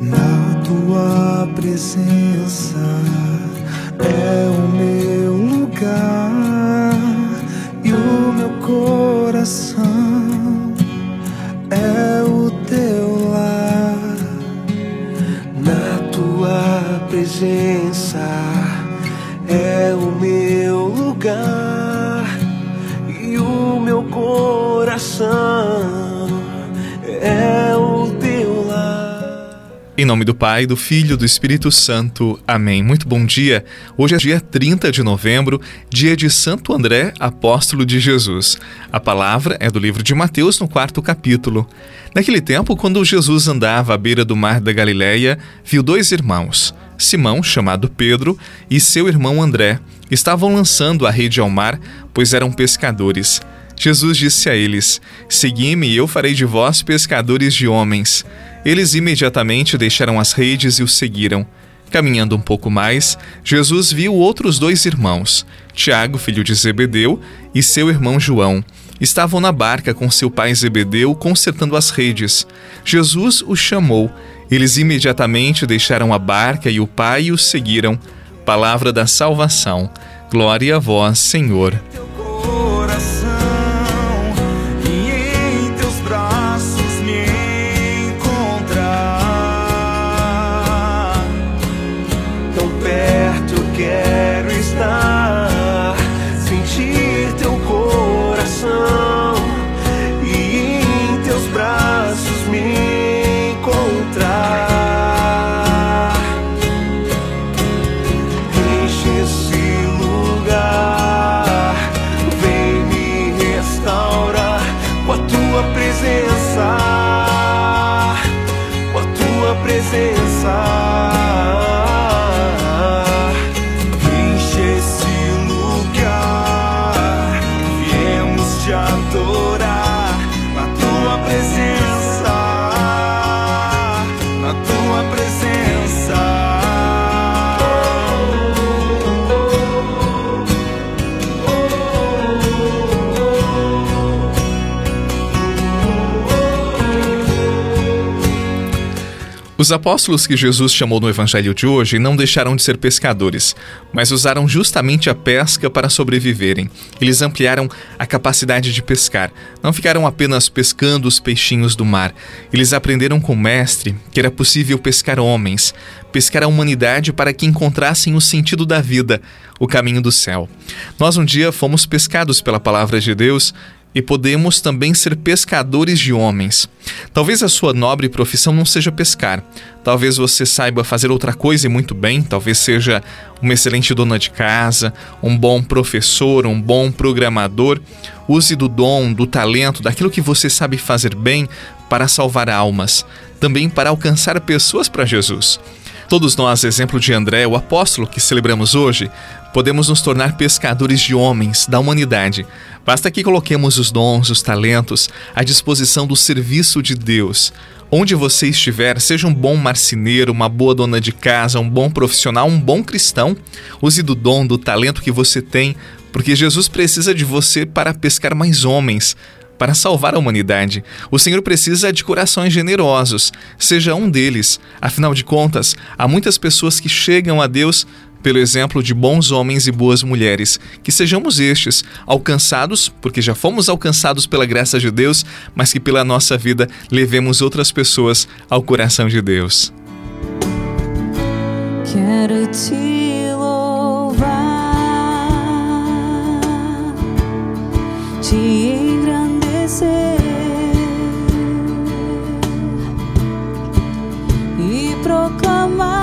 Na tua presença é o meu lugar e o meu coração é o teu lar. Na tua presença é o meu lugar e o meu coração é o. Em nome do Pai, do Filho e do Espírito Santo. Amém. Muito bom dia. Hoje é dia 30 de novembro, dia de Santo André, apóstolo de Jesus. A palavra é do livro de Mateus, no quarto capítulo. Naquele tempo, quando Jesus andava à beira do mar da Galileia, viu dois irmãos, Simão, chamado Pedro, e seu irmão André. Estavam lançando a rede ao mar, pois eram pescadores. Jesus disse a eles: Segui-me e eu farei de vós pescadores de homens. Eles imediatamente deixaram as redes e o seguiram. Caminhando um pouco mais, Jesus viu outros dois irmãos, Tiago, filho de Zebedeu, e seu irmão João. Estavam na barca com seu pai Zebedeu consertando as redes. Jesus os chamou. Eles imediatamente deixaram a barca e o pai e os seguiram. Palavra da salvação. Glória a vós, Senhor. Perto eu quero estar, sentir teu coração e em teus braços me encontrar. Enche esse lugar, vem me restaurar com a tua presença, com a tua presença. Os apóstolos que Jesus chamou no evangelho de hoje não deixaram de ser pescadores, mas usaram justamente a pesca para sobreviverem. Eles ampliaram a capacidade de pescar. Não ficaram apenas pescando os peixinhos do mar. Eles aprenderam com o mestre que era possível pescar homens, pescar a humanidade para que encontrassem o sentido da vida, o caminho do céu. Nós um dia fomos pescados pela palavra de Deus e podemos também ser pescadores de homens. Talvez a sua nobre profissão não seja pescar. Talvez você saiba fazer outra coisa e muito bem. Talvez seja uma excelente dona de casa, um bom professor, um bom programador. Use do dom, do talento, daquilo que você sabe fazer bem para salvar almas, também para alcançar pessoas para Jesus. Todos nós, exemplo de André, o apóstolo que celebramos hoje, podemos nos tornar pescadores de homens, da humanidade. Basta que coloquemos os dons, os talentos à disposição do serviço de Deus. Onde você estiver, seja um bom marceneiro, uma boa dona de casa, um bom profissional, um bom cristão, use do dom, do talento que você tem, porque Jesus precisa de você para pescar mais homens, para salvar a humanidade. O Senhor precisa de corações generosos. Seja um deles. Afinal de contas, há muitas pessoas que chegam a Deus pelo exemplo de bons homens e boas mulheres. Que sejamos estes, alcançados, porque já fomos alcançados pela graça de Deus, mas que pela nossa vida levemos outras pessoas ao coração de Deus. Quero te louvar, te engrandecer e proclamar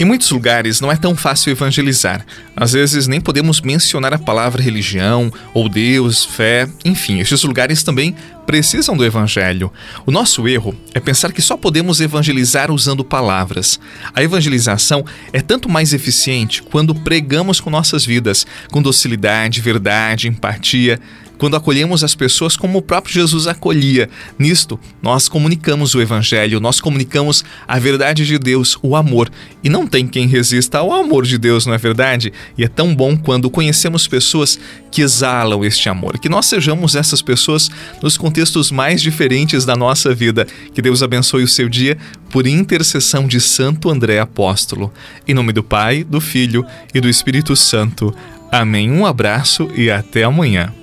Em muitos lugares não é tão fácil evangelizar. Às vezes nem podemos mencionar a palavra religião ou Deus, fé, enfim, estes lugares também precisam do evangelho. O nosso erro é pensar que só podemos evangelizar usando palavras. A evangelização é tanto mais eficiente quando pregamos com nossas vidas, com docilidade, verdade, empatia, quando acolhemos as pessoas como o próprio Jesus acolhia. Nisto, nós comunicamos o Evangelho, nós comunicamos a verdade de Deus, o amor. E não tem quem resista ao amor de Deus, não é verdade? E é tão bom quando conhecemos pessoas que exalam este amor. Que nós sejamos essas pessoas nos contextos mais diferentes da nossa vida. Que Deus abençoe o seu dia por intercessão de Santo André Apóstolo. Em nome do Pai, do Filho e do Espírito Santo. Amém. Um abraço e até amanhã.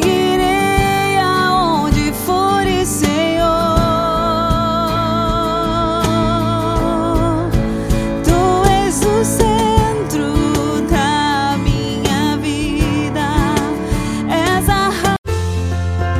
Te